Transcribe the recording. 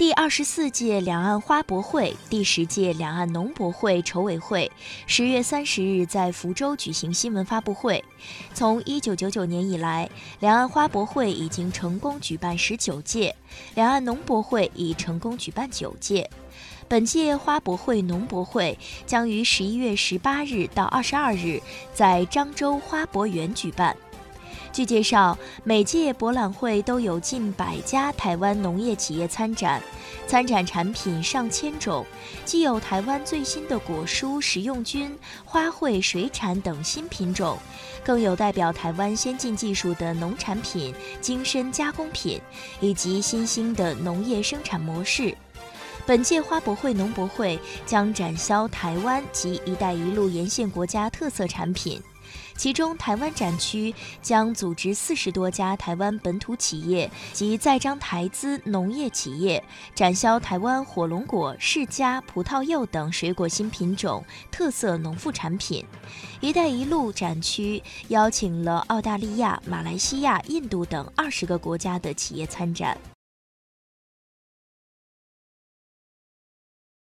第二十四届两岸花博会、第十届两岸农博会筹委会十月三十日在福州举行新闻发布会。从一九九九年以来，两岸花博会已经成功举办十九届，两岸农博会已成功举办九届。本届花博会、农博会将于十一月十八日到二十二日在漳州花博园举办。据介绍，每届博览会都有近百家台湾农业企业参展，参展产品上千种，既有台湾最新的果蔬、食用菌、花卉、水产等新品种，更有代表台湾先进技术的农产品、精深加工品，以及新兴的农业生产模式。本届花博会、农博会将展销台湾及“一带一路”沿线国家特色产品。其中，台湾展区将组织四十多家台湾本土企业及在彰台资农业企业，展销台湾火龙果、释迦、葡萄柚等水果新品种、特色农副产品。“一带一路”展区邀请了澳大利亚、马来西亚、印度等二十个国家的企业参展。